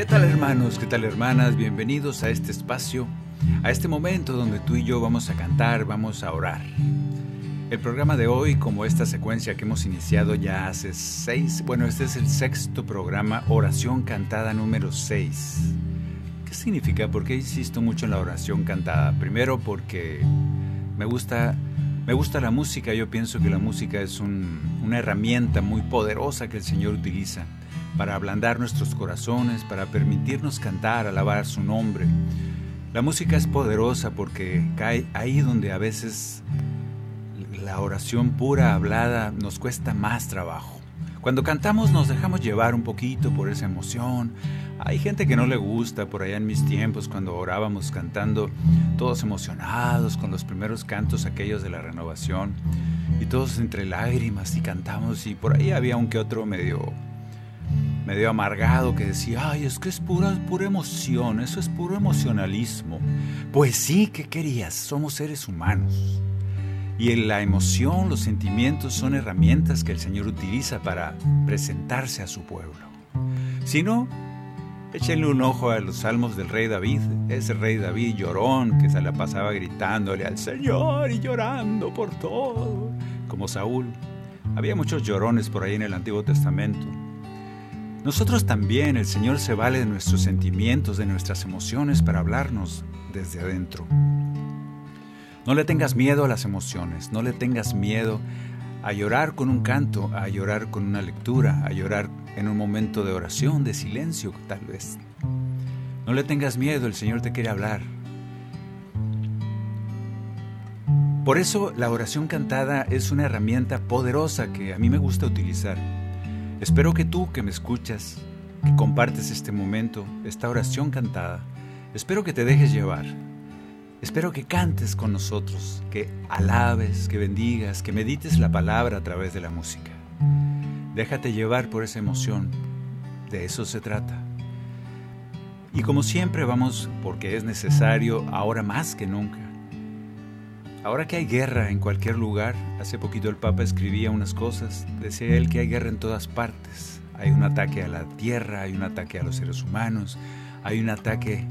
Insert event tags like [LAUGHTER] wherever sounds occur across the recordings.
¿Qué tal hermanos? ¿Qué tal hermanas? Bienvenidos a este espacio, a este momento donde tú y yo vamos a cantar, vamos a orar. El programa de hoy, como esta secuencia que hemos iniciado ya hace seis, bueno, este es el sexto programa, oración cantada número seis. ¿Qué significa? ¿Por qué insisto mucho en la oración cantada? Primero porque me gusta, me gusta la música, yo pienso que la música es un- una herramienta muy poderosa que el Señor utiliza para ablandar nuestros corazones, para permitirnos cantar, alabar su nombre. La música es poderosa porque cae ahí donde a veces la oración pura hablada nos cuesta más trabajo. Cuando cantamos nos dejamos llevar un poquito por esa emoción. Hay gente que no le gusta, por allá en mis tiempos, cuando orábamos cantando, todos emocionados con los primeros cantos aquellos de la renovación, y todos entre lágrimas y cantamos, y por ahí había un que otro medio, medio amargado que decía, ay, es que es pura, pura emoción, eso es puro emocionalismo. Pues sí, ¿qué querías? Somos seres humanos. Y en la emoción, los sentimientos son herramientas que el Señor utiliza para presentarse a su pueblo. Si no, échenle un ojo a los salmos del rey David, ese rey David llorón que se la pasaba gritándole al Señor y llorando por todo, como Saúl. Había muchos llorones por ahí en el Antiguo Testamento. Nosotros también, el Señor se vale de nuestros sentimientos, de nuestras emociones para hablarnos desde adentro. No le tengas miedo a las emociones, no le tengas miedo a llorar con un canto, a llorar con una lectura, a llorar en un momento de oración, de silencio tal vez. No le tengas miedo, el Señor te quiere hablar. Por eso la oración cantada es una herramienta poderosa que a mí me gusta utilizar. Espero que tú que me escuchas, que compartes este momento, esta oración cantada, espero que te dejes llevar. Espero que cantes con nosotros, que alabes, que bendigas, que medites la palabra a través de la música. Déjate llevar por esa emoción. De eso se trata. Y como siempre vamos, porque es necesario ahora más que nunca. Ahora que hay guerra en cualquier lugar, hace poquito el Papa escribía unas cosas, decía él que hay guerra en todas partes. Hay un ataque a la tierra, hay un ataque a los seres humanos, hay un ataque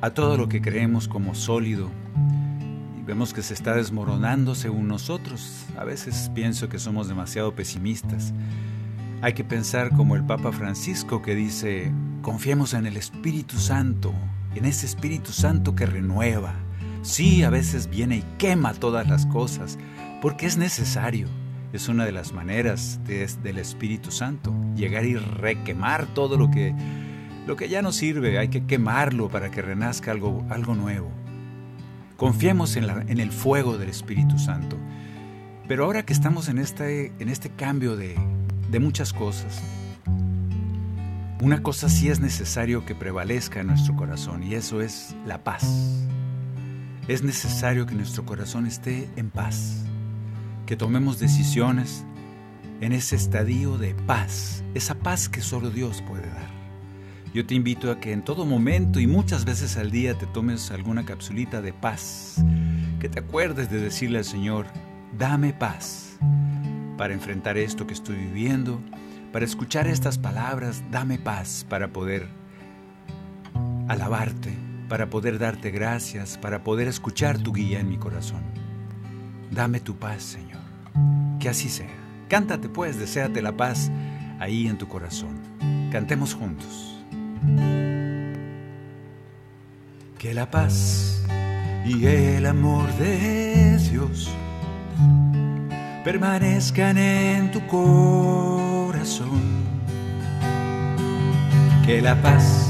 a todo lo que creemos como sólido vemos que se está desmoronando según nosotros. A veces pienso que somos demasiado pesimistas. Hay que pensar como el Papa Francisco que dice, confiemos en el Espíritu Santo, en ese Espíritu Santo que renueva. Sí, a veces viene y quema todas las cosas, porque es necesario. Es una de las maneras de- del Espíritu Santo, llegar y requemar todo lo que lo que ya no sirve, hay que quemarlo para que renazca algo, algo nuevo. Confiemos en, en el fuego del Espíritu Santo. Pero ahora que estamos en este, en este cambio de, de muchas cosas, una cosa sí es necesario que prevalezca en nuestro corazón y eso es la paz. Es necesario que nuestro corazón esté en paz, que tomemos decisiones en ese estadio de paz, esa paz que solo Dios puede dar. Yo te invito a que en todo momento y muchas veces al día te tomes alguna capsulita de paz, que te acuerdes de decirle al Señor, dame paz para enfrentar esto que estoy viviendo, para escuchar estas palabras, dame paz para poder alabarte, para poder darte gracias, para poder escuchar tu guía en mi corazón. Dame tu paz, Señor. Que así sea. Cántate pues, deséate la paz ahí en tu corazón. Cantemos juntos. Que la paz y el amor de Dios permanezcan en tu corazón que la paz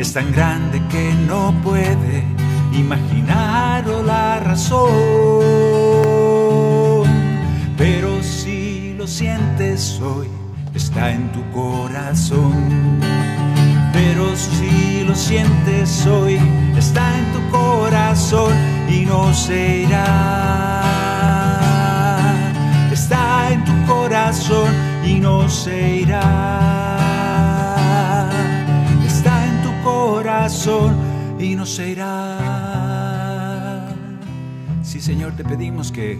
es tan grande que no puede imaginarlo la razón pero si lo sientes hoy, está en tu corazón. Pero si lo sientes hoy, está en tu corazón y no se irá. Está en tu corazón y no se irá. Y no se irá. Sí, Señor, te pedimos que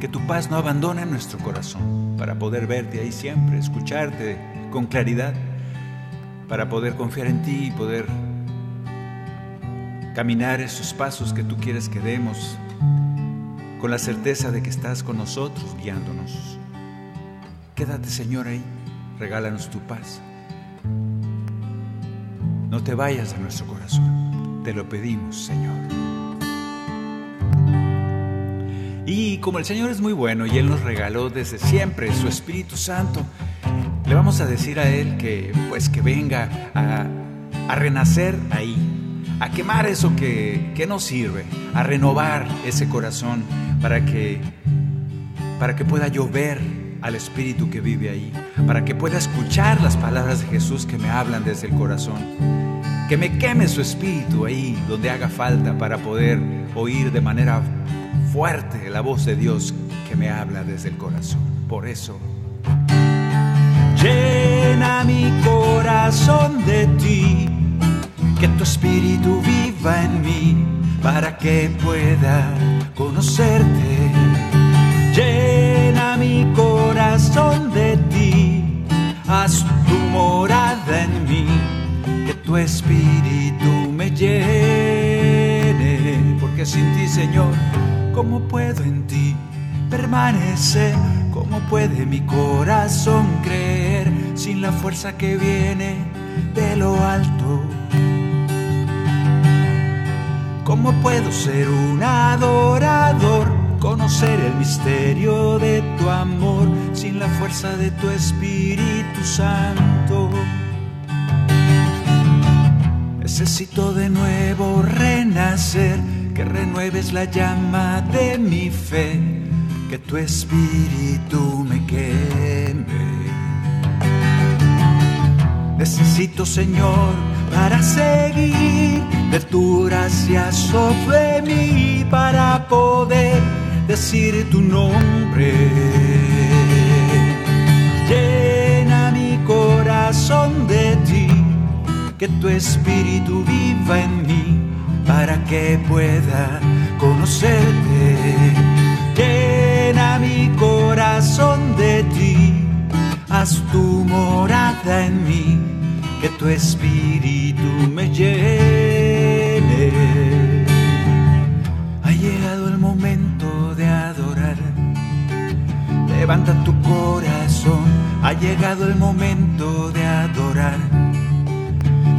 que tu paz no abandone nuestro corazón para poder verte ahí siempre, escucharte con claridad, para poder confiar en ti y poder caminar esos pasos que tú quieres que demos con la certeza de que estás con nosotros guiándonos. Quédate Señor ahí, regálanos tu paz. No te vayas de nuestro corazón, te lo pedimos Señor. Y como el Señor es muy bueno y Él nos regaló desde siempre su Espíritu Santo, le vamos a decir a Él que pues que venga a, renacer ahí, a quemar eso que, que nos sirve, a renovar ese corazón para que, para que pueda llover al Espíritu que vive ahí, para que pueda escuchar las palabras de Jesús que me hablan desde el corazón. Que me queme su espíritu ahí donde haga falta para poder oír de manera fuerte la voz de Dios que me habla desde el corazón. Por eso, llena mi corazón de ti, que tu espíritu viva en mí para que pueda conocerte. Llena mi corazón de ti, haz tu morada en mí, que tu espíritu me llene, porque sin ti, Señor, ¿Cómo puedo en ti permanecer? ¿Cómo puede mi corazón creer sin la fuerza que viene de lo alto? ¿Cómo puedo ser un adorador? Conocer el misterio de tu amor sin la fuerza de tu Espíritu Santo. Necesito de nuevo renacer que renueves la llama de mi fe, que tu espíritu me queme. Necesito, Señor, para seguir de tu gracia sobre mí, para poder decir tu nombre. Llena mi corazón de ti, que tu espíritu viva en mí para que pueda conocerte. Llena mi corazón de ti, haz tu morada en mí, que tu espíritu me llene. Levanta tu corazón, ha llegado el momento de adorar.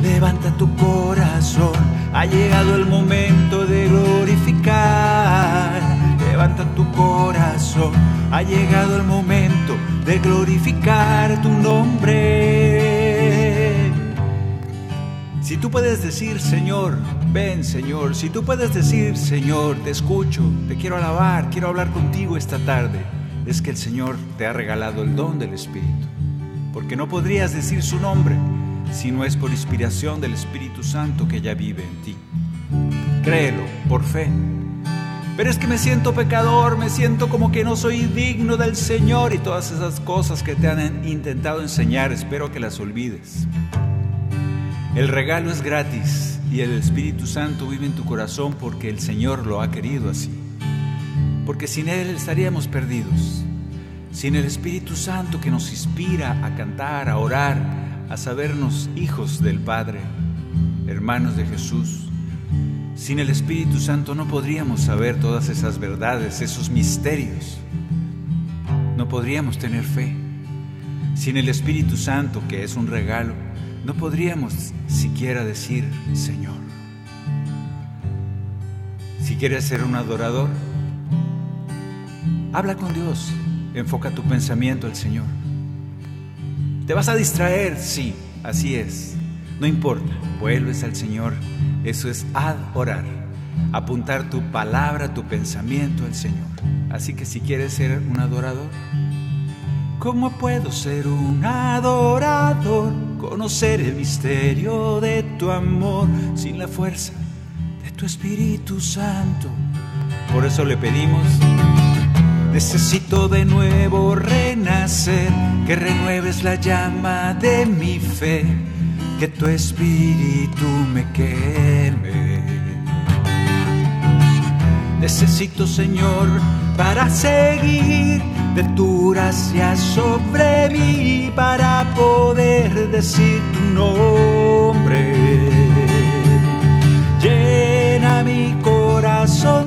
Levanta tu corazón ha llegado el momento de glorificar. Levanta tu corazón. Ha llegado el momento de glorificar tu nombre. Si tú puedes decir, Señor, ven, Señor. Si tú puedes decir, Señor, te escucho, te quiero alabar, quiero hablar contigo esta tarde. Es que el Señor te ha regalado el don del Espíritu. Porque no podrías decir su nombre si no es por inspiración del Espíritu Santo que ya vive en ti. Créelo, por fe. Pero es que me siento pecador, me siento como que no soy digno del Señor y todas esas cosas que te han intentado enseñar, espero que las olvides. El regalo es gratis y el Espíritu Santo vive en tu corazón porque el Señor lo ha querido así. Porque sin Él estaríamos perdidos. Sin el Espíritu Santo que nos inspira a cantar, a orar, a sabernos hijos del Padre. hermanos de Jesús. Sin el Espíritu Santo no podríamos saber todas esas verdades, esos misterios. No podríamos tener fe. Sin el Espíritu Santo, que es un regalo, no podríamos siquiera decir Señor. Si quieres ser un adorador, habla con Dios, enfoca tu pensamiento al Señor. ¿Te vas a distraer? Sí, así es. No importa, vuelves al Señor. Eso es adorar, apuntar tu palabra, tu pensamiento al Señor. Así que si quieres ser un adorador, ¿cómo puedo ser un adorador? Conocer el misterio de tu amor sin la fuerza de tu Espíritu Santo. Por eso le pedimos Necesito de nuevo renacer, que renueves la llama de mi fe, que tu espíritu me queme. Necesito, Señor, para seguir de tu gracia sobre mí, para poder decir tu nombre. Llena mi corazón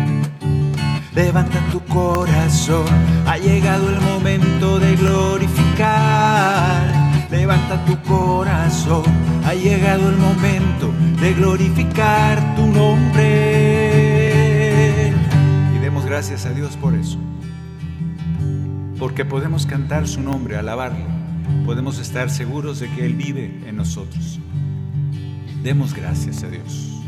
Levanta tu corazón, ha llegado el momento de glorificar. Levanta tu corazón, ha llegado el momento de glorificar tu nombre. Y demos gracias a Dios por eso. Porque podemos cantar su nombre, alabarle. Podemos estar seguros de que Él vive en nosotros. Demos gracias a Dios.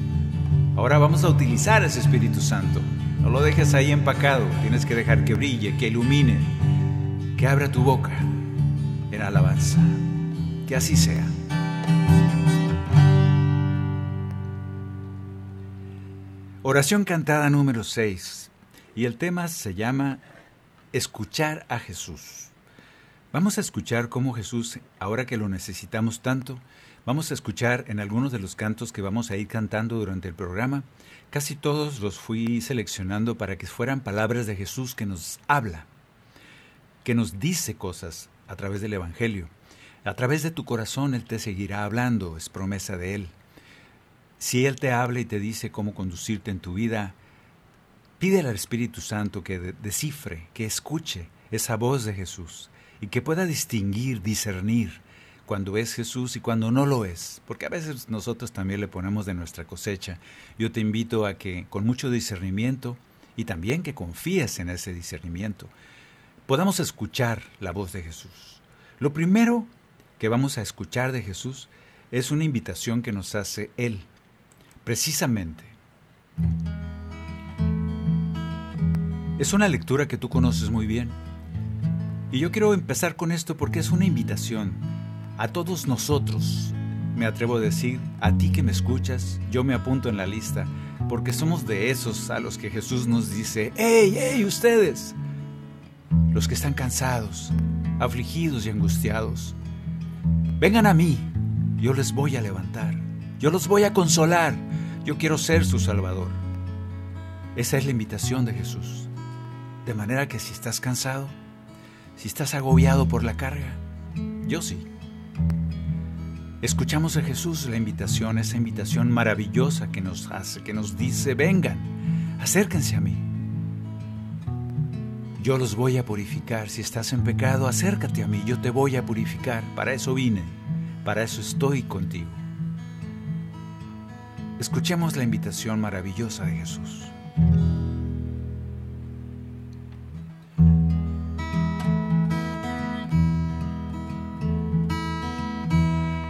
Ahora vamos a utilizar ese Espíritu Santo. No lo dejes ahí empacado, tienes que dejar que brille, que ilumine, que abra tu boca en alabanza. Que así sea. Oración cantada número 6. Y el tema se llama Escuchar a Jesús. Vamos a escuchar cómo Jesús, ahora que lo necesitamos tanto, vamos a escuchar en algunos de los cantos que vamos a ir cantando durante el programa, Casi todos los fui seleccionando para que fueran palabras de Jesús que nos habla, que nos dice cosas a través del Evangelio. A través de tu corazón Él te seguirá hablando, es promesa de Él. Si Él te habla y te dice cómo conducirte en tu vida, pídele al Espíritu Santo que descifre, que escuche esa voz de Jesús y que pueda distinguir, discernir cuando es Jesús y cuando no lo es, porque a veces nosotros también le ponemos de nuestra cosecha. Yo te invito a que con mucho discernimiento y también que confíes en ese discernimiento, podamos escuchar la voz de Jesús. Lo primero que vamos a escuchar de Jesús es una invitación que nos hace Él, precisamente. Es una lectura que tú conoces muy bien. Y yo quiero empezar con esto porque es una invitación a todos nosotros, me atrevo a decir, a ti que me escuchas, yo me apunto en la lista, porque somos de esos a los que Jesús nos dice, ¡Ey, hey, ustedes! Los que están cansados, afligidos y angustiados, vengan a mí, yo les voy a levantar, yo los voy a consolar, yo quiero ser su Salvador. Esa es la invitación de Jesús. De manera que si estás cansado, si estás agobiado por la carga, yo sí Escuchamos a Jesús la invitación, esa invitación maravillosa que nos hace, que nos dice, vengan, acérquense a mí. Yo los voy a purificar. Si estás en pecado, acércate a mí, yo te voy a purificar. Para eso vine, para eso estoy contigo. Escuchemos la invitación maravillosa de Jesús.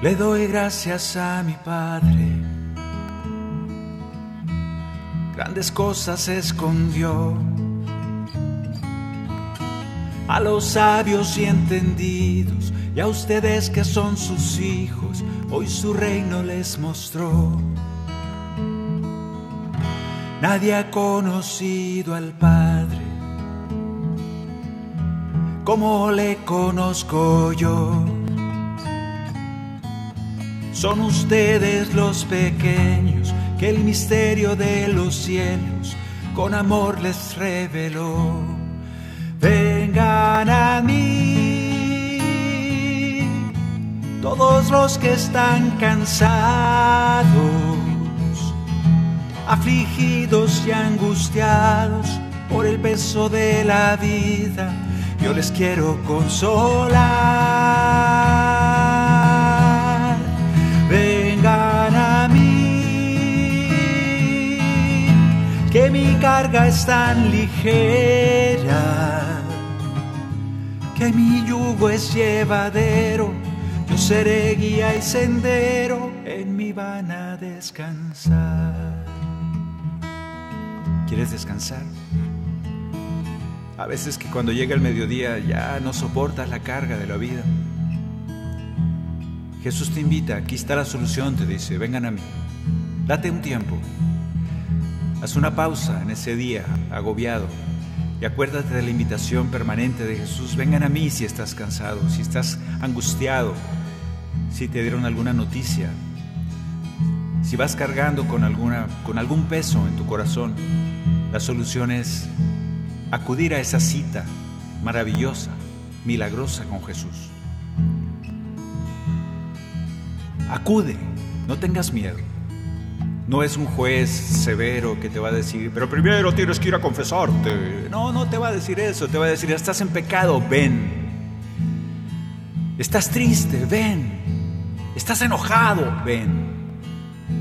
Le doy gracias a mi Padre. Grandes cosas escondió a los sabios y entendidos y a ustedes que son sus hijos, hoy su reino les mostró. Nadie ha conocido al Padre como le conozco yo. Son ustedes los pequeños que el misterio de los cielos con amor les reveló. Vengan a mí, todos los que están cansados, afligidos y angustiados por el peso de la vida, yo les quiero consolar. Que mi carga es tan ligera que mi yugo es llevadero, yo seré guía y sendero, en mi van a descansar. ¿Quieres descansar? A veces que cuando llega el mediodía ya no soportas la carga de la vida. Jesús te invita, aquí está la solución, te dice, vengan a mí. Date un tiempo. Haz una pausa en ese día agobiado y acuérdate de la invitación permanente de Jesús. Vengan a mí si estás cansado, si estás angustiado, si te dieron alguna noticia, si vas cargando con, alguna, con algún peso en tu corazón. La solución es acudir a esa cita maravillosa, milagrosa con Jesús. Acude, no tengas miedo. No es un juez severo que te va a decir, pero primero tienes que ir a confesarte. No, no te va a decir eso, te va a decir, estás en pecado, ven. Estás triste, ven. Estás enojado, ven.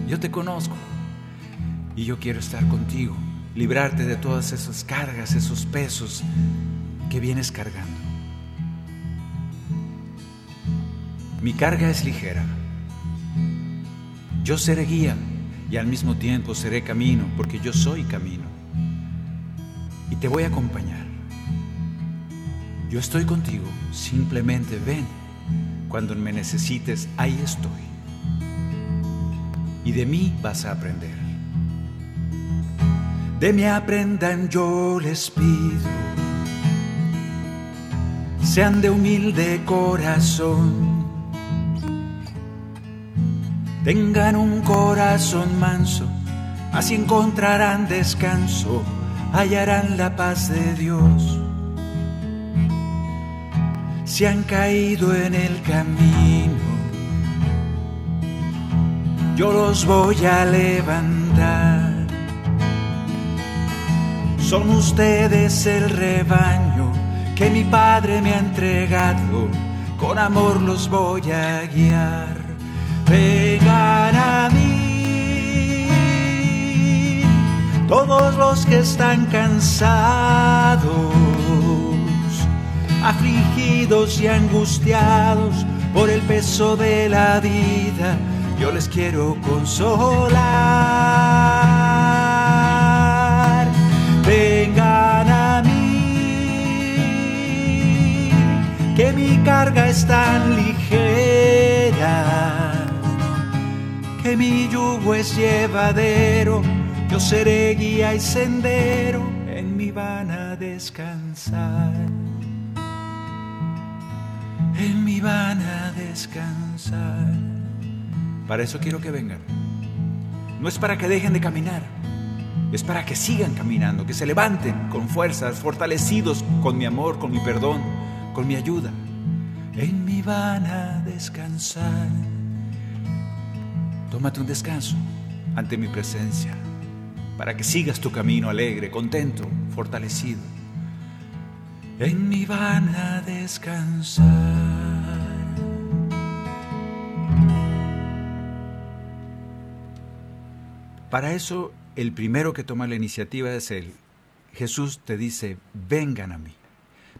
Yo te conozco y yo quiero estar contigo, librarte de todas esas cargas, esos pesos que vienes cargando. Mi carga es ligera. Yo seré guía y al mismo tiempo seré camino, porque yo soy camino. Y te voy a acompañar. Yo estoy contigo, simplemente ven. Cuando me necesites, ahí estoy. Y de mí vas a aprender. De mí aprendan, yo les pido. Sean de humilde corazón tengan un corazón manso, así encontrarán descanso, hallarán la paz de Dios. Si han caído en el camino, yo los voy a levantar. Son ustedes el rebaño que mi Padre me ha entregado, con amor los voy a guiar vengan a mí. Todos los que están cansados, afligidos y angustiados por el peso de la vida, yo les quiero consolar. Vengan a mí, que mi carga es tan ligera que mi yugo es llevadero, yo seré guía y sendero, en mi van a descansar. En mi van a descansar. Para eso quiero que vengan. No es para que dejen de caminar, es para que sigan caminando, que se levanten con fuerzas, fortalecidos con mi amor, con mi perdón, con mi ayuda. En mi van a descansar. Tómate un descanso ante mi presencia para que sigas tu camino alegre, contento, fortalecido. En mi van a descansar. Para eso, el primero que toma la iniciativa es Él. Jesús te dice, vengan a mí.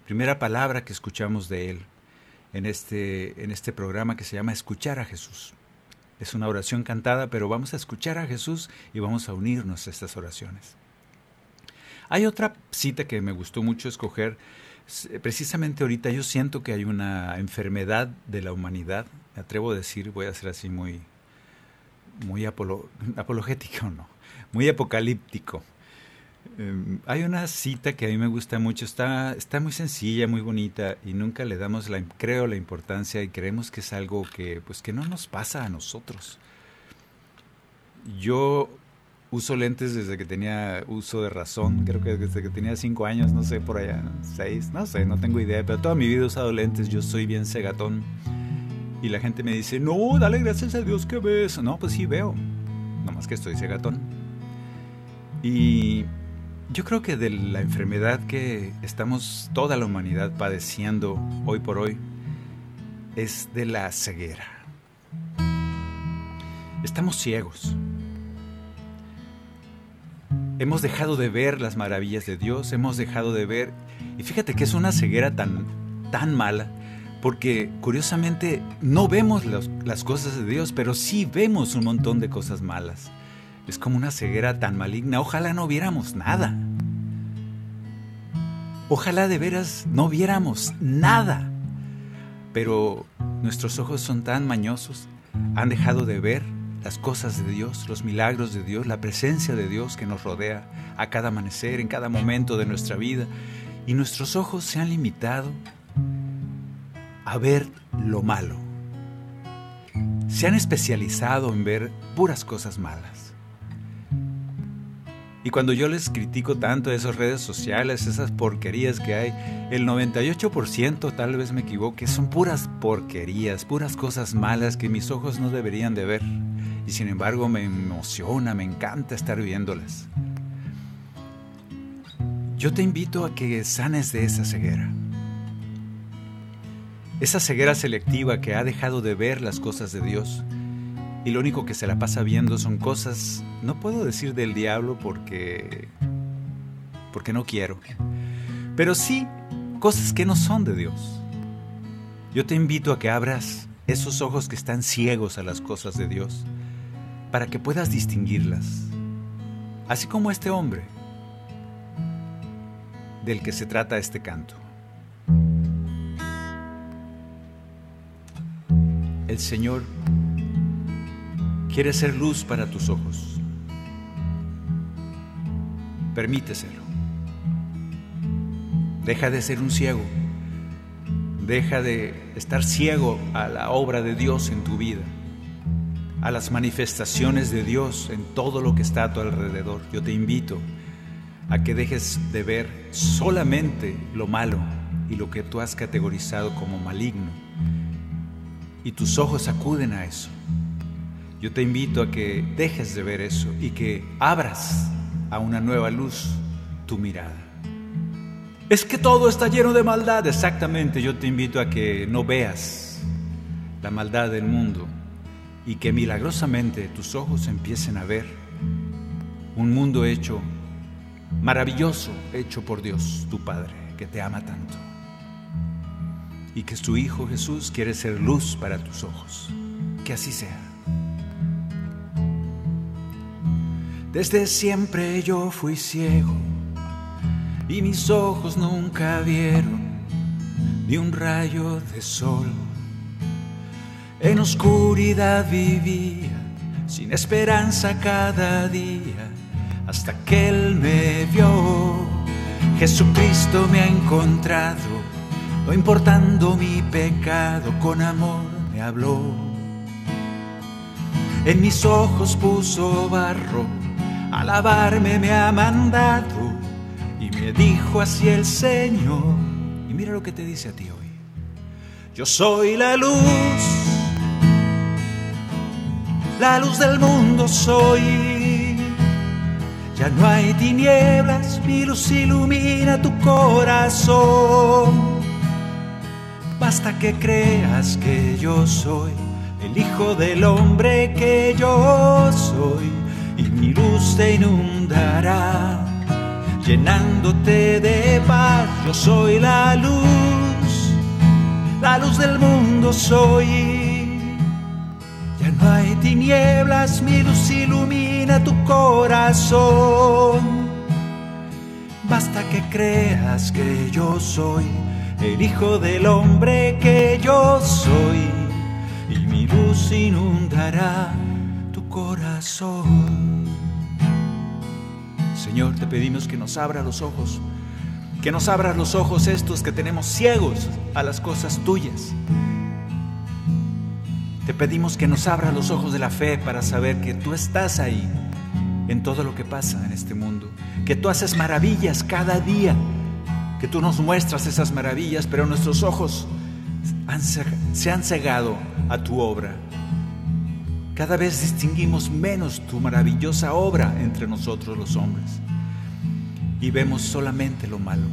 Primera palabra que escuchamos de Él en este, en este programa que se llama Escuchar a Jesús. Es una oración cantada, pero vamos a escuchar a Jesús y vamos a unirnos a estas oraciones. Hay otra cita que me gustó mucho escoger Precisamente ahorita yo siento que hay una enfermedad de la humanidad, me atrevo a decir, voy a ser así muy, muy [LAUGHS] apologético, no, muy apocalíptico. Em, hay una cita que a mí me gusta mucho, está, está muy sencilla, muy bonita y nunca le damos, la, creo, la importancia y creemos que es algo que, pues, que no nos pasa a nosotros. Yo uso lentes desde que tenía uso de razón, creo que desde que tenía cinco años, no sé, por allá, seis, no sé, no tengo idea, pero toda mi vida he usado lentes, yo soy bien cegatón. Y la gente me dice, no, dale gracias a Dios que ves. No, pues sí veo, nomás que estoy cegatón. Y yo creo que de la enfermedad que estamos toda la humanidad padeciendo hoy por hoy es de la ceguera. Estamos ciegos. Hemos dejado de ver las maravillas de Dios, hemos dejado de ver, y fíjate que es una ceguera tan, tan mala, porque curiosamente no vemos las cosas de Dios, pero sí vemos un montón de cosas malas. Es como una ceguera tan maligna. Ojalá no viéramos nada. Ojalá de veras no viéramos nada. Pero nuestros ojos son tan mañosos, han dejado de ver las cosas de Dios, los milagros de Dios, la presencia de Dios que nos rodea a cada amanecer, en cada momento de nuestra vida. Y nuestros ojos se han limitado a ver lo malo. Se han especializado en ver puras cosas malas. Y cuando yo les critico tanto esas redes sociales, esas porquerías que hay, el 98% tal vez me equivoque, son puras porquerías, puras cosas malas que mis ojos no deberían de ver. Y sin embargo me emociona, me encanta estar viéndolas. Yo te invito a que sanes de esa ceguera. Esa ceguera selectiva que ha dejado de ver las cosas de Dios y lo único que se la pasa viendo son cosas, no puedo decir del diablo porque porque no quiero, pero sí cosas que no son de Dios. Yo te invito a que abras esos ojos que están ciegos a las cosas de Dios para que puedas distinguirlas. Así como este hombre del que se trata este canto. El Señor quiere ser luz para tus ojos. Permíteselo. Deja de ser un ciego. Deja de estar ciego a la obra de Dios en tu vida, a las manifestaciones de Dios en todo lo que está a tu alrededor. Yo te invito a que dejes de ver solamente lo malo y lo que tú has categorizado como maligno. Y tus ojos acuden a eso yo te invito a que dejes de ver eso y que abras a una nueva luz tu mirada. Es que todo está lleno de maldad, exactamente. Yo te invito a que no veas la maldad del mundo y que milagrosamente tus ojos empiecen a ver un mundo hecho maravilloso, hecho por Dios, tu Padre, que te ama tanto. Y que su Hijo Jesús quiere ser luz para tus ojos. Que así sea. Desde siempre yo fui ciego y mis ojos nunca vieron ni un rayo de sol. En oscuridad vivía, sin esperanza cada día, hasta que Él me vio. Jesucristo me ha encontrado, no importando mi pecado, con amor me habló. En mis ojos puso barro alabarme me ha mandado y me dijo así el Señor. Y mira lo que te dice a ti hoy. Yo soy la luz, la luz del mundo soy. Ya no hay tinieblas, mi luz ilumina tu corazón. Basta que creas que yo soy el Hijo del Hombre que yo soy y mi luz te inundará, llenándote de paz. Yo soy la luz, la luz del mundo soy. Ya no hay tinieblas, mi luz ilumina tu corazón. Basta que creas que yo soy el Hijo del Hombre que yo soy y mi luz inundará tu corazón. Señor, te pedimos que nos abra los ojos, que nos abras los ojos estos que tenemos ciegos a las cosas tuyas. Te pedimos que nos abra los ojos de la fe para saber que tú estás ahí en todo lo que pasa en este mundo, que tú haces maravillas cada día que tú nos muestras esas maravillas, pero nuestros ojos se han cegado a tu obra. Cada vez distinguimos menos tu maravillosa obra entre nosotros los hombres y vemos solamente lo malo.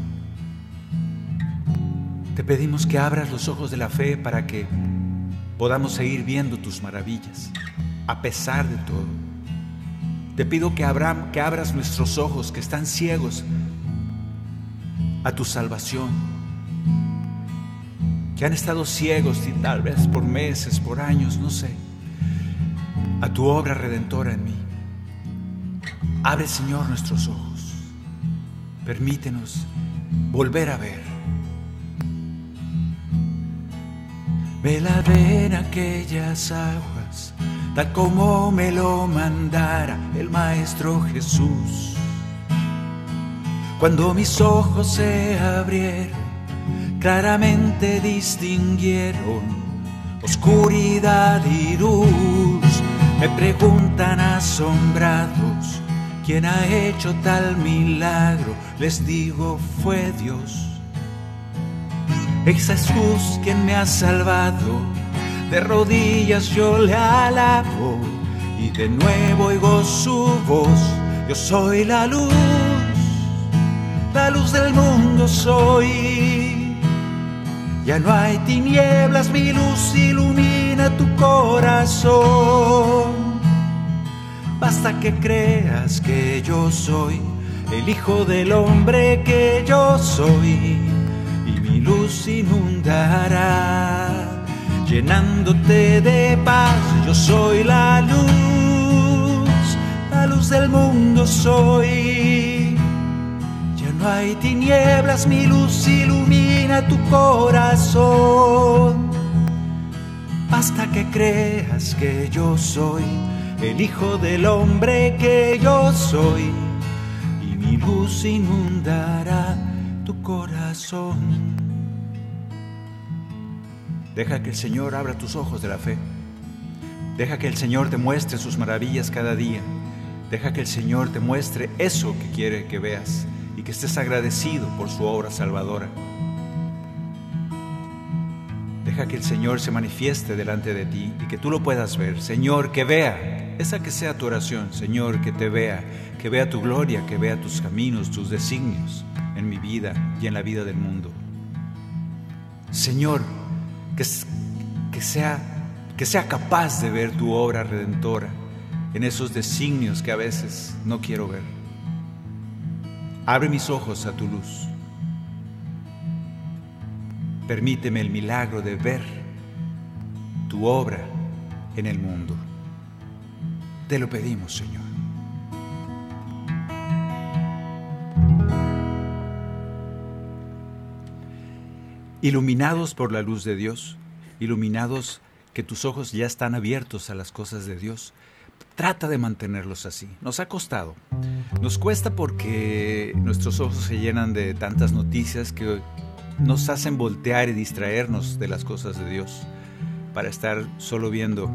Te pedimos que abras los ojos de la fe para que podamos seguir viendo tus maravillas, a pesar de todo. Te pido que, que abras nuestros ojos que están ciegos a tu salvación, que han estado ciegos y tal vez por meses, por años, no sé, a tu obra redentora en mí. Abre, Señor, nuestros ojos. Permítenos volver a ver. Vela en aquellas aguas, tal como me lo mandara el Maestro Jesús cuando mis ojos se abrieron, claramente distinguieron oscuridad y luz. Me preguntan asombrados, ¿quién ha hecho tal milagro? Les digo, fue Dios. Es Jesús quien me ha salvado, de rodillas yo le alabo y de nuevo oigo su voz, yo soy la luz la luz del mundo soy. Ya no hay tinieblas, mi luz ilumina tu corazón. Basta que creas que yo soy el Hijo del Hombre que yo soy y mi luz inundará, llenándote de paz. Yo soy la luz, la luz del mundo soy no hay tinieblas, mi luz ilumina tu corazón. Hasta que creas que yo soy el Hijo del Hombre que yo soy. Y mi luz inundará tu corazón. Deja que el Señor abra tus ojos de la fe. Deja que el Señor te muestre sus maravillas cada día. Deja que el Señor te muestre eso que quiere que veas y que estés agradecido por su obra salvadora. Deja que el Señor se manifieste delante de ti y que tú lo puedas ver. Señor, que vea, esa que sea tu oración, Señor, que te vea, que vea tu gloria, que vea tus caminos, tus designios en mi vida y en la vida del mundo. Señor, que, sea, que sea capaz de ver tu obra redentora en esos designios que a veces no quiero ver. Abre mis ojos a tu luz. Permíteme el milagro de ver tu obra en el mundo. Te lo pedimos, Señor. Iluminados por la luz de Dios, iluminados que tus ojos ya están abiertos a las cosas de Dios, trata de mantenerlos así. Nos ha costado. Nos cuesta porque nuestros ojos se llenan de tantas noticias que nos hacen voltear y distraernos de las cosas de Dios para estar solo viendo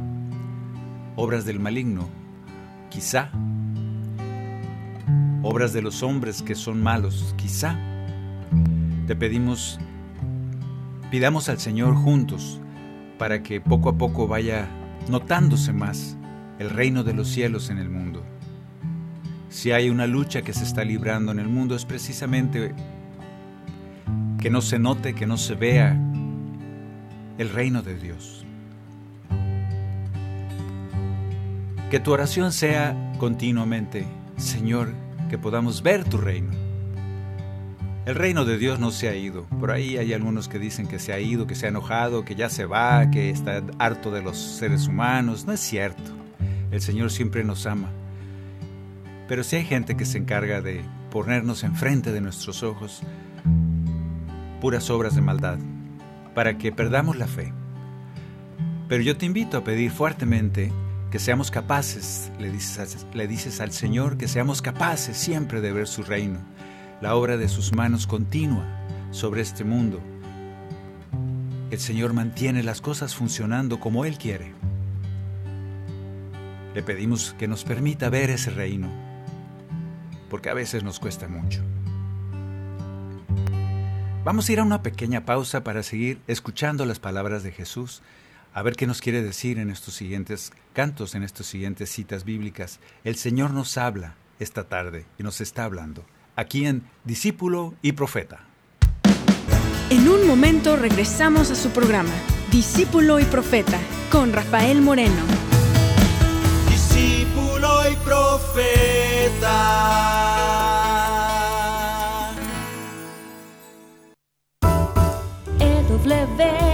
obras del maligno, quizá, obras de los hombres que son malos, quizá. Te pedimos, pidamos al Señor juntos para que poco a poco vaya notándose más el reino de los cielos en el mundo. Si hay una lucha que se está librando en el mundo es precisamente que no se note, que no se vea el reino de Dios. Que tu oración sea continuamente, Señor, que podamos ver tu reino. El reino de Dios no se ha ido. Por ahí hay algunos que dicen que se ha ido, que se ha enojado, que ya se va, que está harto de los seres humanos. No es cierto. El Señor siempre nos ama. Pero si hay gente que se encarga de ponernos enfrente de nuestros ojos puras obras de maldad, para que perdamos la fe. Pero yo te invito a pedir fuertemente que seamos capaces, le dices, le dices al Señor, que seamos capaces siempre de ver su reino, la obra de sus manos continua sobre este mundo. El Señor mantiene las cosas funcionando como Él quiere. Le pedimos que nos permita ver ese reino, porque a veces nos cuesta mucho. Vamos a ir a una pequeña pausa para seguir escuchando las palabras de Jesús, a ver qué nos quiere decir en estos siguientes cantos, en estas siguientes citas bíblicas. El Señor nos habla esta tarde y nos está hablando, aquí en Discípulo y Profeta. En un momento regresamos a su programa, Discípulo y Profeta, con Rafael Moreno. Discípulo y Profeta. EWTN,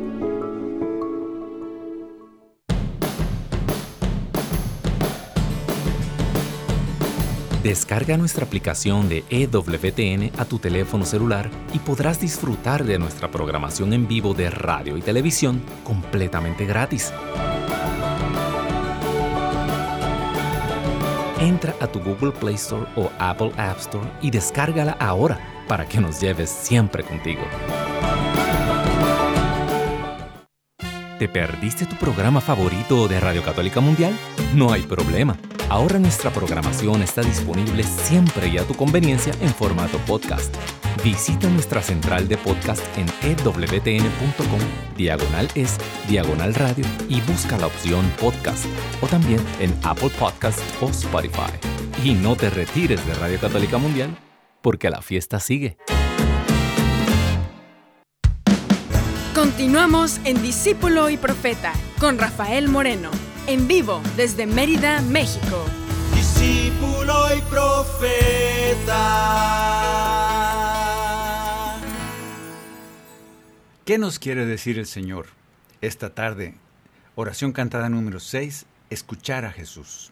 Descarga nuestra aplicación de EWTN a tu teléfono celular y podrás disfrutar de nuestra programación en vivo de radio y televisión completamente gratis. Entra a tu Google Play Store o Apple App Store y descárgala ahora para que nos lleves siempre contigo. ¿Te perdiste tu programa favorito de Radio Católica Mundial? No hay problema. Ahora nuestra programación está disponible siempre y a tu conveniencia en formato podcast. Visita nuestra central de podcast en ewtn.com, diagonal es, diagonal radio y busca la opción podcast o también en Apple Podcast o Spotify. Y no te retires de Radio Católica Mundial porque la fiesta sigue. Continuamos en Discípulo y Profeta con Rafael Moreno, en vivo desde Mérida, México. Discípulo y Profeta. ¿Qué nos quiere decir el Señor esta tarde? Oración cantada número 6, escuchar a Jesús.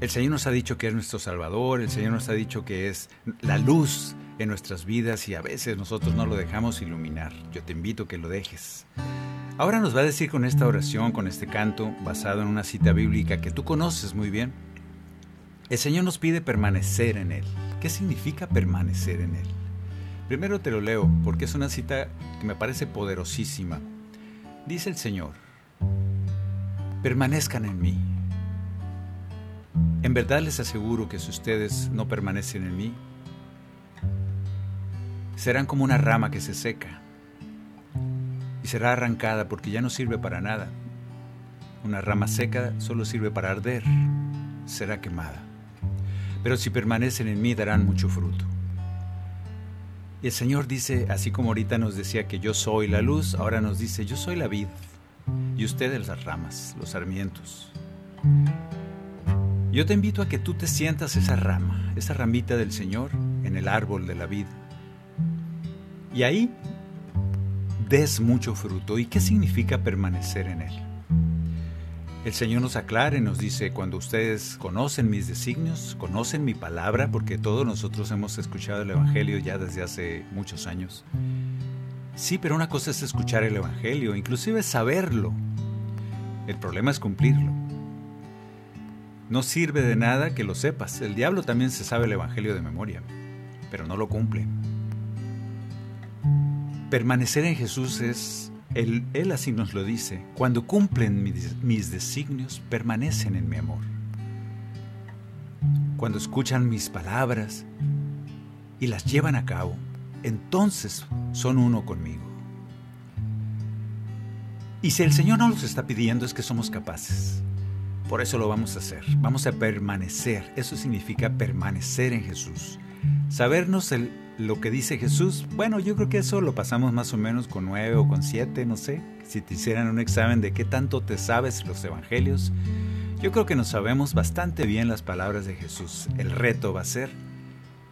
El Señor nos ha dicho que es nuestro Salvador, el Señor nos ha dicho que es la luz en nuestras vidas y a veces nosotros no lo dejamos iluminar. Yo te invito a que lo dejes. Ahora nos va a decir con esta oración, con este canto, basado en una cita bíblica que tú conoces muy bien. El Señor nos pide permanecer en Él. ¿Qué significa permanecer en Él? Primero te lo leo porque es una cita que me parece poderosísima. Dice el Señor, permanezcan en mí. En verdad les aseguro que si ustedes no permanecen en mí, serán como una rama que se seca y será arrancada porque ya no sirve para nada. Una rama seca solo sirve para arder, será quemada. Pero si permanecen en mí darán mucho fruto. Y el Señor dice, así como ahorita nos decía que yo soy la luz, ahora nos dice, yo soy la vid y ustedes las ramas, los sarmientos. Yo te invito a que tú te sientas esa rama, esa ramita del Señor en el árbol de la vid. Y ahí des mucho fruto. ¿Y qué significa permanecer en Él? El Señor nos aclara y nos dice, cuando ustedes conocen mis designios, conocen mi palabra, porque todos nosotros hemos escuchado el Evangelio ya desde hace muchos años, Sí, pero una cosa es escuchar el Evangelio, inclusive saberlo. El problema es cumplirlo. No sirve de nada que lo sepas. El diablo también se sabe el Evangelio de memoria, pero no lo cumple. Permanecer en Jesús es, él, así nos lo dice, cuando cumplen mis designios, permanecen en mi amor. Cuando escuchan mis palabras y las llevan a cabo, entonces son uno conmigo. Y si el Señor no los está pidiendo es que somos capaces. Por eso lo vamos a hacer. Vamos a permanecer. Eso significa permanecer en Jesús. Sabernos el, lo que dice Jesús. Bueno, yo creo que eso lo pasamos más o menos con nueve o con siete, no sé. Si te hicieran un examen de qué tanto te sabes los evangelios, yo creo que nos sabemos bastante bien las palabras de Jesús. El reto va a ser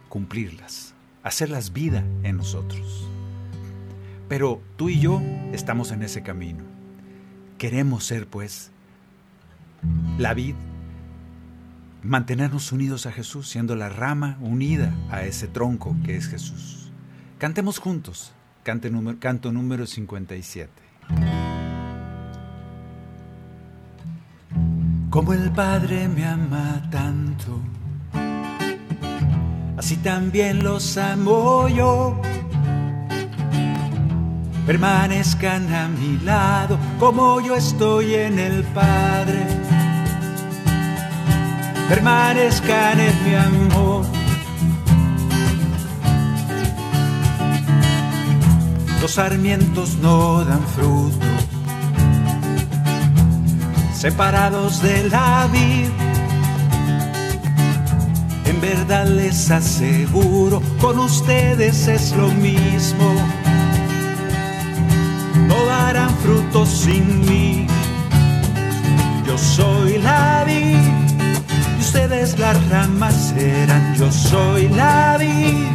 cumplirlas, hacerlas vida en nosotros. Pero tú y yo estamos en ese camino. Queremos ser, pues, la vid, mantenernos unidos a Jesús, siendo la rama unida a ese tronco que es Jesús. Cantemos juntos, canto número 57. Como el Padre me ama tanto, así también los amo yo permanezcan a mi lado como yo estoy en el Padre. Permanezcan en mi amor. Los sarmientos no dan fruto, separados de la vid. En verdad les aseguro, con ustedes es lo mismo no darán frutos sin mí. Yo soy la vid y ustedes las ramas serán. Yo soy la vid,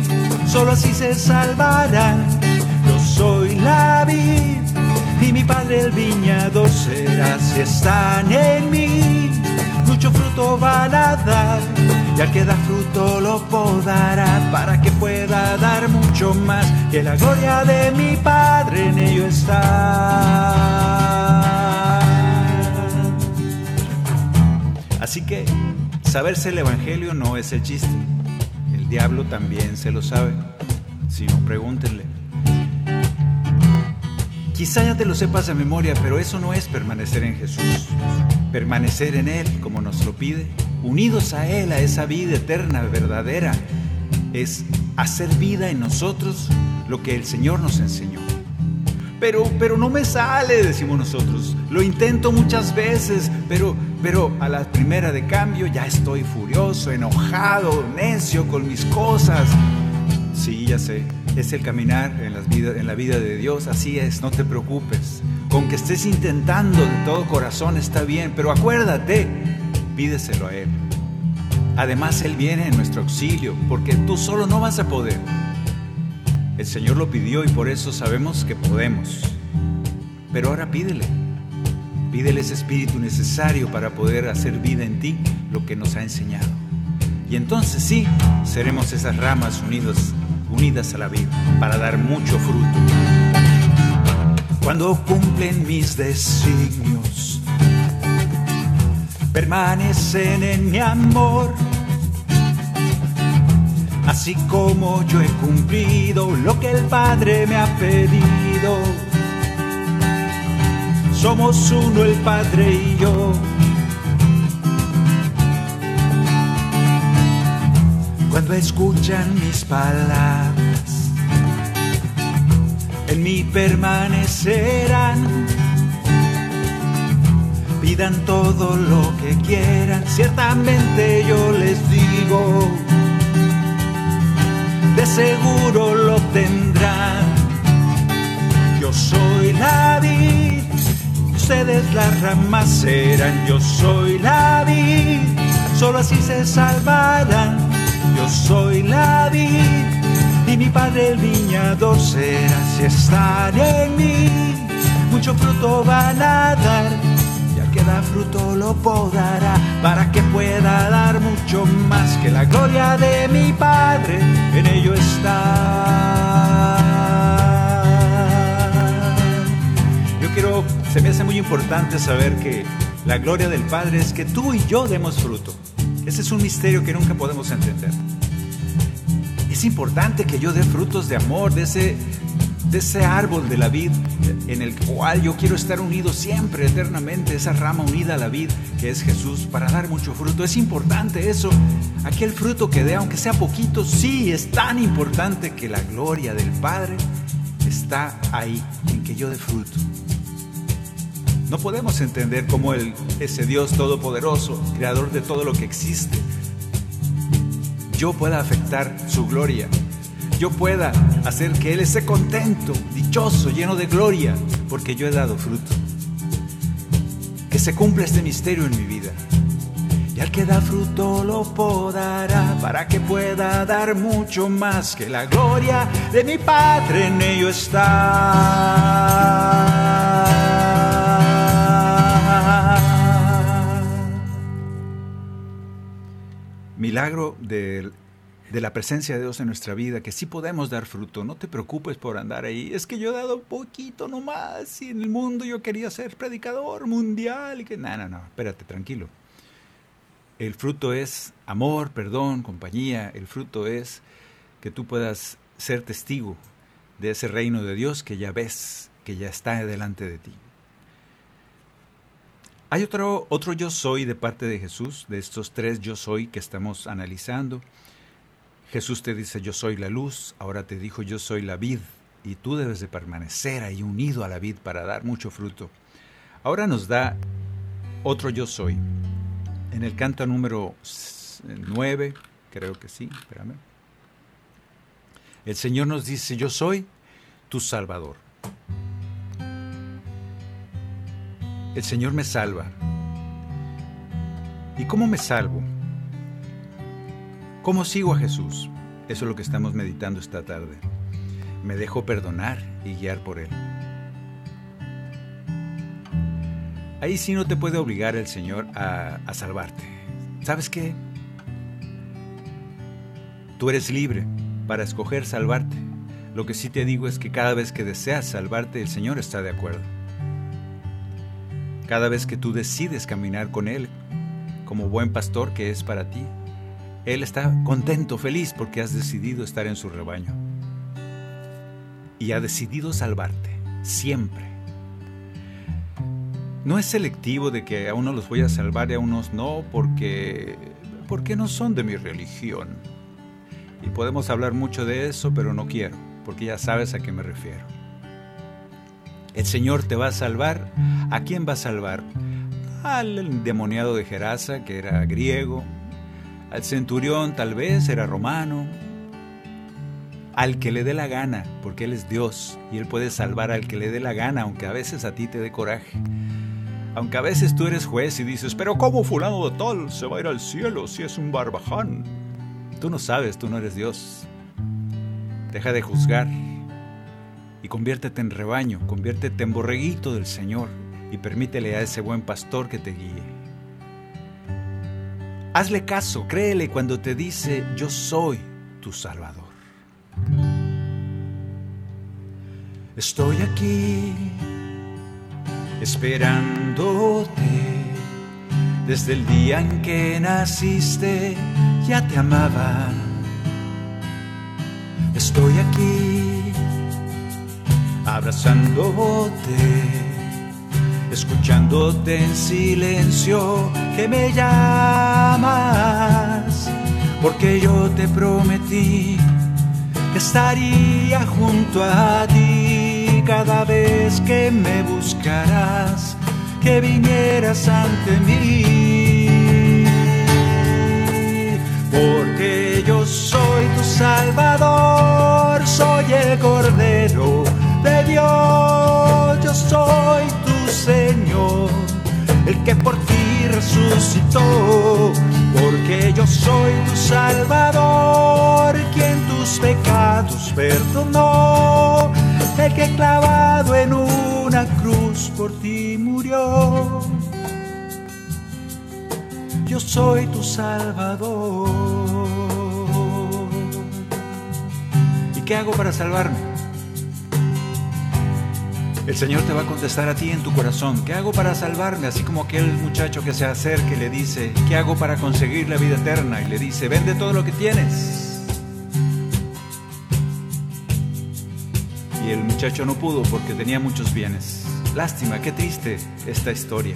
solo así se salvarán. Yo soy la vid y mi padre el viñador será si están en mí. Mucho fruto van a dar y al que da fruto lo podará para que pueda dar mucho más que la gloria de mi Padre en ello está. Así que saberse el Evangelio no es el chiste. El diablo también se lo sabe. Si no, pregúntenle. Quizá ya te lo sepas de memoria, pero eso no es permanecer en Jesús. Permanecer en Él, como nos lo pide, unidos a Él, a esa vida eterna, verdadera, es hacer vida en nosotros lo que el Señor nos enseñó. Pero, pero no me sale, decimos nosotros. Lo intento muchas veces, pero, pero a la primera de cambio ya estoy furioso, enojado, necio con mis cosas. Sí, ya sé, es el caminar en, la vida de Dios, así es, no te preocupes. Con que estés intentando de todo corazón está bien, pero acuérdate, pídeselo a Él. Además, Él viene en nuestro auxilio, porque tú solo no vas a poder. El Señor lo pidió y por eso sabemos que podemos. Pero ahora pídele. Pídele ese espíritu necesario para poder hacer vida en ti lo que nos ha enseñado. Y entonces sí, seremos esas ramas unidas, unidas a la vida para dar mucho fruto. Cuando cumplen mis designios, permanecen en mi amor así como yo he cumplido lo que el Padre me ha pedido. Somos uno el Padre y yo. Cuando escuchan mis palabras, en mí permanecerán. Pidan todo lo que quieran, ciertamente yo les digo de seguro lo tendrán. Yo soy la vid, ustedes las ramas serán. Yo soy la vid, solo así se salvarán. Yo soy la vid y mi padre el viñador será. Si están en mí, mucho fruto van a dar que da fruto lo podará, para que pueda dar mucho más que la gloria de mi Padre, en ello está. Se me hace muy importante saber que la gloria del Padre es que tú y yo demos fruto. Ese es un misterio que nunca podemos entender. Es importante que yo dé frutos de amor, de ese, de ese árbol de la vid en el cual yo quiero estar unido siempre, eternamente, esa rama unida a la vid que es Jesús, para dar mucho fruto. Es importante eso. Aquel fruto que dé, aunque sea poquito, sí, es tan importante que la gloria del Padre está ahí, en que yo dé fruto. No podemos entender cómo el, ese Dios todopoderoso, creador de todo lo que existe, yo pueda afectar su gloria. Yo pueda hacer que Él esté contento, dichoso, lleno de gloria, porque yo he dado fruto. Que se cumpla este misterio en mi vida. Y al que da fruto lo podará para que pueda dar mucho más que la gloria de mi Padre en ello está. Milagro de, la presencia de Dios en nuestra vida, que sí podemos dar fruto. No te preocupes por andar ahí. Es que yo he dado poquito nomás y en el mundo yo quería ser predicador mundial y que... No, no, no, espérate, tranquilo. El fruto es amor, perdón, compañía. El fruto es que tú puedas ser testigo de ese reino de Dios que ya ves, que ya está delante de ti. Hay otro, otro yo soy de parte de Jesús, de estos tres yo soy que estamos analizando. Jesús te dice yo soy la luz, ahora te dijo yo soy la vid y tú debes de permanecer ahí unido a la vid para dar mucho fruto. Ahora nos da otro yo soy. En el canto número 9, creo que sí, espérame. El Señor nos dice, yo soy tu Salvador. El Señor me salva. ¿Y cómo me salvo? ¿Cómo sigo a Jesús? Eso es lo que estamos meditando esta tarde. Me dejo perdonar y guiar por Él. Ahí sí no te puede obligar el Señor a, a salvarte. ¿Sabes qué? Tú eres libre para escoger salvarte. Lo que sí te digo es que cada vez que deseas salvarte, el Señor está de acuerdo. Cada vez que tú decides caminar con Él, como buen pastor que es para ti, Él está contento, feliz, porque has decidido estar en su rebaño. Y ha decidido salvarte, siempre. No es selectivo de que a unos los voy a salvar y a unos no, porque, porque no son de mi religión. Y podemos hablar mucho de eso, pero no quiero, porque ya sabes a qué me refiero. El Señor te va a salvar. ¿A quién va a salvar? Al endemoniado de Gerasa, que era griego. Al centurión, tal vez, era romano. Al que le dé la gana, porque Él es Dios y Él puede salvar al que le dé la gana, aunque a veces a ti te dé coraje. Aunque a veces tú eres juez y dices, pero ¿cómo fulano de tal se va a ir al cielo si es un barbaján? Tú no sabes, tú no eres Dios. Deja de juzgar y conviértete en rebaño, conviértete en borreguito del Señor y permítele a ese buen pastor que te guíe. Hazle caso, créele cuando te dice, yo soy tu Salvador. Estoy aquí esperándote desde el día en que naciste, ya te amaba. Estoy aquí abrazándote, escuchándote en silencio que me llamas, porque yo te prometí que estaría junto a ti cada vez que me buscarás, que vinieras ante mí. Porque yo soy tu Salvador, soy el Cordero de Dios, yo soy tu Señor, el que por ti resucitó, porque yo soy tu Salvador, quien tus pecados perdonó, el que clavado en una cruz por ti murió. Yo soy tu Salvador. ¿Y qué hago para salvarme? El Señor te va a contestar a ti en tu corazón, ¿qué hago para salvarme? Así como aquel muchacho que se acerca y le dice, ¿qué hago para conseguir la vida eterna? Y le dice, vende todo lo que tienes. Y el muchacho no pudo porque tenía muchos bienes. Lástima, qué triste esta historia.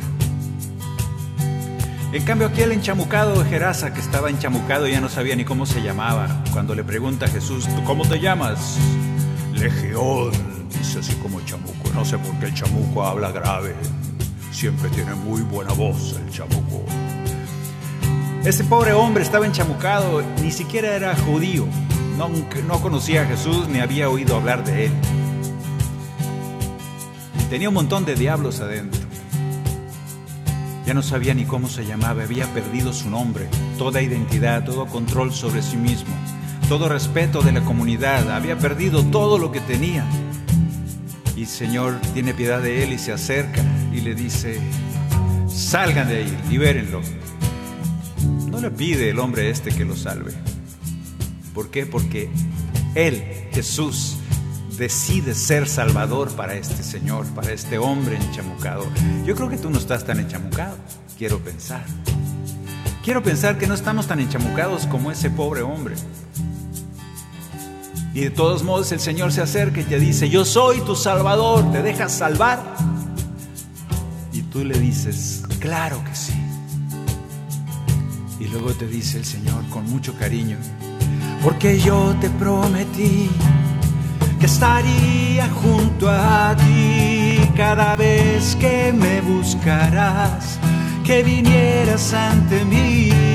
En cambio, aquel enchamucado de Gerasa, que estaba enchamucado ya no sabía ni cómo se llamaba, cuando le pregunta a Jesús, ¿tú cómo te llamas? Legión, dice así como chamuco. No sé por qué el chamuco habla grave. Siempre tiene muy buena voz el chamuco. Ese pobre hombre estaba enchamucado, ni siquiera era judío. No, no conocía a Jesús ni había oído hablar de él. Tenía un montón de diablos adentro. Ya no sabía ni cómo se llamaba, había perdido su nombre, toda identidad, todo control sobre sí mismo, todo respeto de la comunidad, había perdido todo lo que tenía. Señor tiene piedad de él y se acerca y le dice, salgan de ahí, libérenlo. No le pide el hombre este que lo salve. ¿Por qué? Porque Él, Jesús, decide ser salvador para este señor, para este hombre enchamucado. Yo creo que tú no estás tan enchamucado, quiero pensar. Quiero pensar que no estamos tan enchamucados como ese pobre hombre. Y de todos modos el Señor se acerca y te dice, yo soy tu salvador, ¿te dejas salvar? Y tú le dices, claro que sí. Y luego te dice el Señor con mucho cariño, porque yo te prometí que estaría junto a ti cada vez que me buscarás, que vinieras ante mí.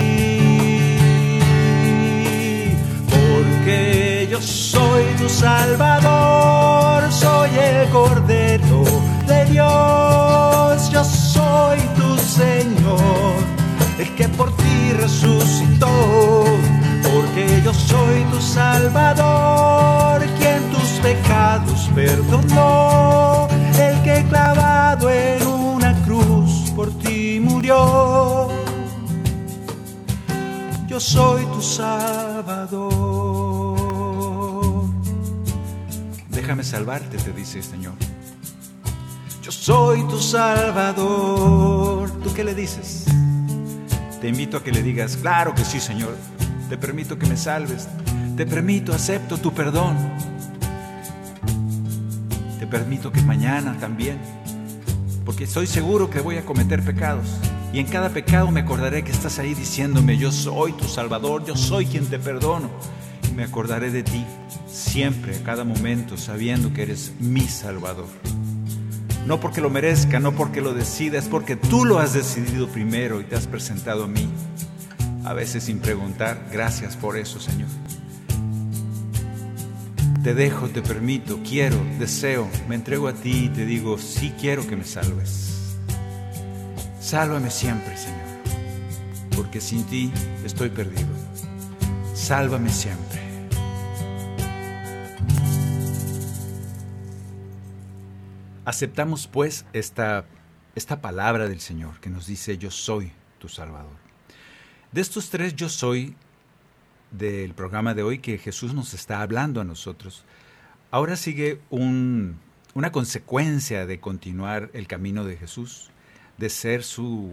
Soy tu Salvador, soy el Cordero de Dios, yo soy tu Señor, el que por ti resucitó. Porque yo soy tu Salvador, quien tus pecados perdonó, el que clavado en una cruz por ti murió. Yo soy tu Salvador. Déjame salvarte, te dice el Señor. Yo soy tu Salvador. ¿Tú qué le dices? Te invito a que le digas, claro que sí, Señor. Te permito que me salves. Te permito, acepto tu perdón. Te permito que mañana también. Porque estoy seguro que voy a cometer pecados. Y en cada pecado me acordaré que estás ahí diciéndome, yo soy tu Salvador, yo soy quien te perdono. Y me acordaré de ti siempre, a cada momento, sabiendo que eres mi Salvador. No porque lo merezca, no porque lo decida, es porque tú lo has decidido primero y te has presentado a mí. A veces sin preguntar, gracias por eso, Señor. Te dejo, te permito, quiero, deseo, me entrego a ti y te digo, sí quiero que me salves. Sálvame siempre, Señor, porque sin ti estoy perdido. Sálvame siempre. Aceptamos pues esta, esta palabra del Señor que nos dice, yo soy tu Salvador. De estos tres yo soy del programa de hoy que Jesús nos está hablando a nosotros, ahora sigue un, una consecuencia de continuar el camino de Jesús, de ser su,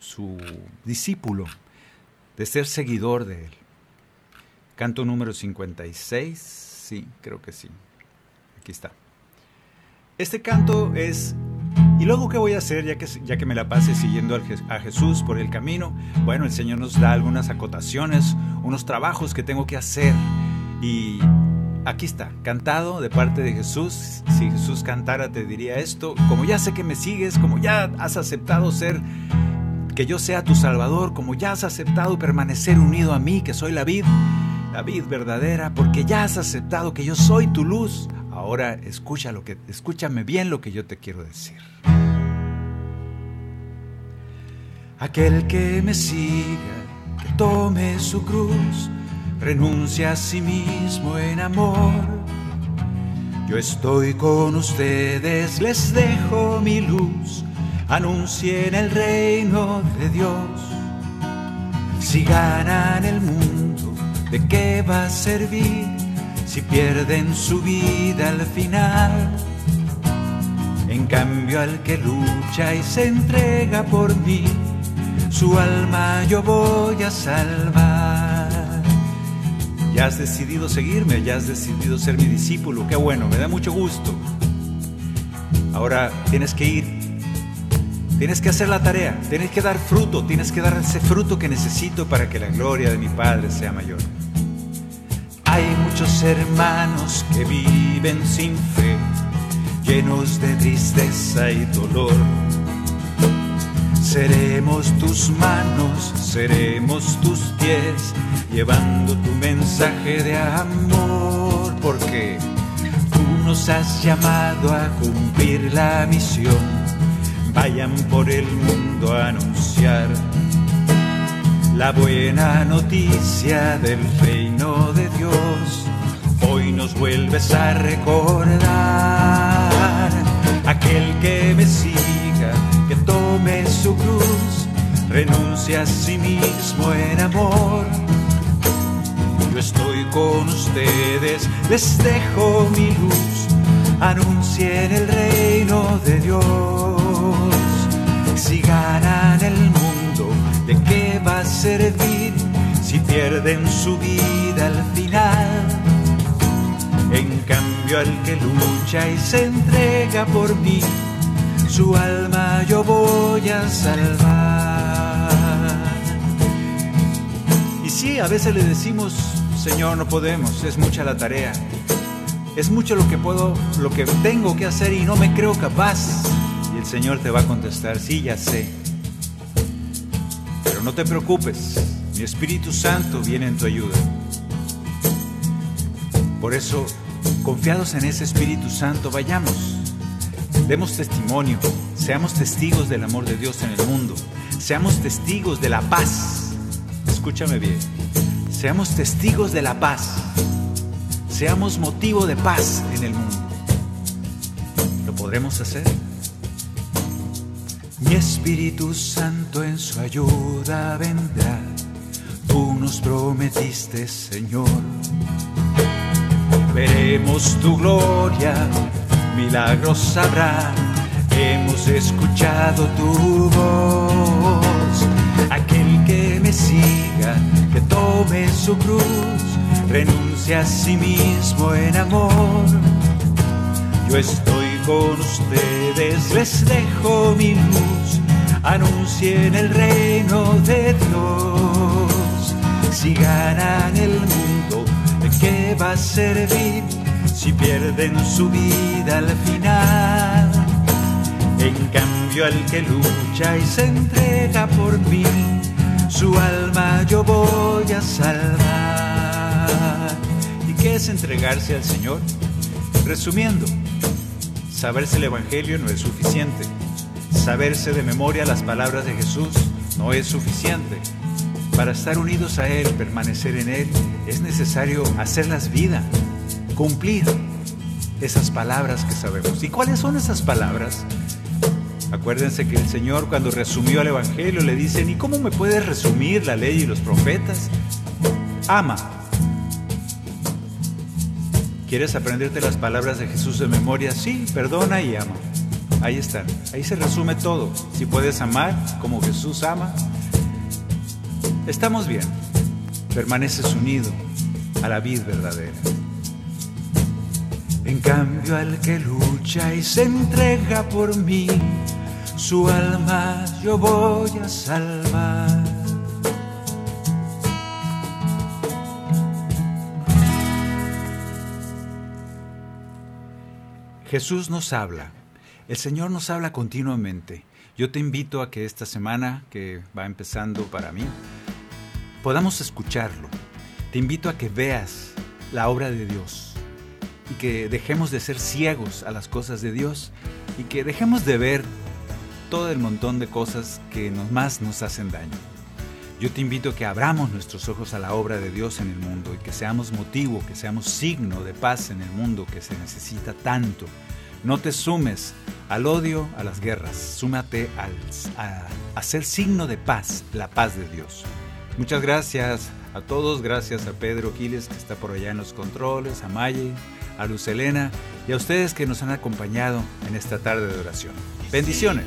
su discípulo, de ser seguidor de él. Canto número 56, sí, creo que sí. Aquí está. Este canto es ¿Y luego qué voy a hacer ya que, ya que me la pase siguiendo a Jesús por el camino? Bueno, el Señor nos da algunas acotaciones, unos trabajos que tengo que hacer. Y aquí está, cantado de parte de Jesús. Si Jesús cantara te diría esto, como ya sé que me sigues, como ya has aceptado ser, que yo sea tu Salvador, como ya has aceptado permanecer unido a mí, que soy la vid, la vid verdadera, porque ya has aceptado que yo soy tu luz. Ahora escucha lo que, escúchame bien lo que yo te quiero decir. Aquel que me siga, que tome su cruz, renuncia a sí mismo en amor. Yo estoy con ustedes, les dejo mi luz, anuncien el reino de Dios. Si ganan el mundo, ¿de qué va a servir si pierden su vida al final? cambio al que lucha y se entrega por mí, su alma yo voy a salvar. Ya has decidido seguirme, ya has decidido ser mi discípulo, qué bueno, me da mucho gusto. Ahora tienes que ir, tienes que hacer la tarea, tienes que dar fruto, tienes que dar ese fruto que necesito para que la gloria de mi Padre sea mayor. Hay muchos hermanos que viven sin fe llenos de tristeza y dolor. Seremos tus manos, seremos tus pies, llevando tu mensaje de amor, porque tú nos has llamado a cumplir la misión. Vayan por el mundo a anunciar la buena noticia del reino de Dios. Hoy nos vuelves a recordar aquel que me siga, que tome su cruz, renuncia a sí mismo en amor. Yo estoy con ustedes, les dejo mi luz, anuncien el reino de Dios. Si ganan el mundo, ¿de qué va a servir si pierden su vida al final? En cambio al que lucha y se entrega por mí, su alma yo voy a salvar. Y sí, a veces le decimos, Señor, no podemos, es mucha la tarea. Es mucho lo que puedo, lo que tengo que hacer y no me creo capaz. Y el Señor te va a contestar, sí, ya sé. No te preocupes, mi Espíritu Santo viene en tu ayuda. Por eso Confiados en ese Espíritu Santo, vayamos, demos testimonio, seamos testigos del amor de Dios en el mundo, seamos testigos de la paz. Escúchame bien, seamos testigos de la paz, seamos motivo de paz en el mundo. ¿Lo podremos hacer? Mi Espíritu Santo en su ayuda vendrá, tú nos prometiste, Señor veremos tu gloria, milagros habrá, hemos escuchado tu voz. Aquel que me siga, que tome su cruz, renuncia a sí mismo en amor. Yo estoy con ustedes, les dejo mi luz, anuncien el reino de Dios. Si ganan el mundo, qué va a servir si pierden su vida al final? En cambio al que lucha y se entrega por mí, su alma yo voy a salvar. ¿Y qué es entregarse al Señor? Resumiendo, saberse el Evangelio no es suficiente. Saberse de memoria las palabras de Jesús no es suficiente. Para estar unidos a Él, permanecer en Él, es necesario hacerlas vida, cumplir esas palabras que sabemos. ¿Y cuáles son esas palabras? Acuérdense que el Señor cuando resumió el Evangelio le dicen, ¿y cómo me puedes resumir la ley y los profetas? Ama. ¿Quieres aprenderte las palabras de Jesús de memoria? Sí, perdona y ama. Ahí están. Ahí se resume todo. Si puedes amar como Jesús ama, estamos bien. Permaneces unido a la vida verdadera. En cambio al que lucha y se entrega por mí, su alma yo voy a salvar. Jesús nos habla, el Señor nos habla continuamente. Yo te invito a que esta semana que va empezando para mí, podamos escucharlo. Te invito a que veas la obra de Dios y que dejemos de ser ciegos a las cosas de Dios y que dejemos de ver todo el montón de cosas que más nos hacen daño. Yo te invito a que abramos nuestros ojos a la obra de Dios en el mundo y que seamos motivo, que seamos signo de paz en el mundo que se necesita tanto. No te sumes al odio, a las guerras, súmate a, a ser signo de paz, la paz de Dios. Muchas gracias a todos, gracias a Pedro Quiles que está por allá en los controles, a Maye, a Luz Elena y a ustedes que nos han acompañado en esta tarde de oración. Bendiciones.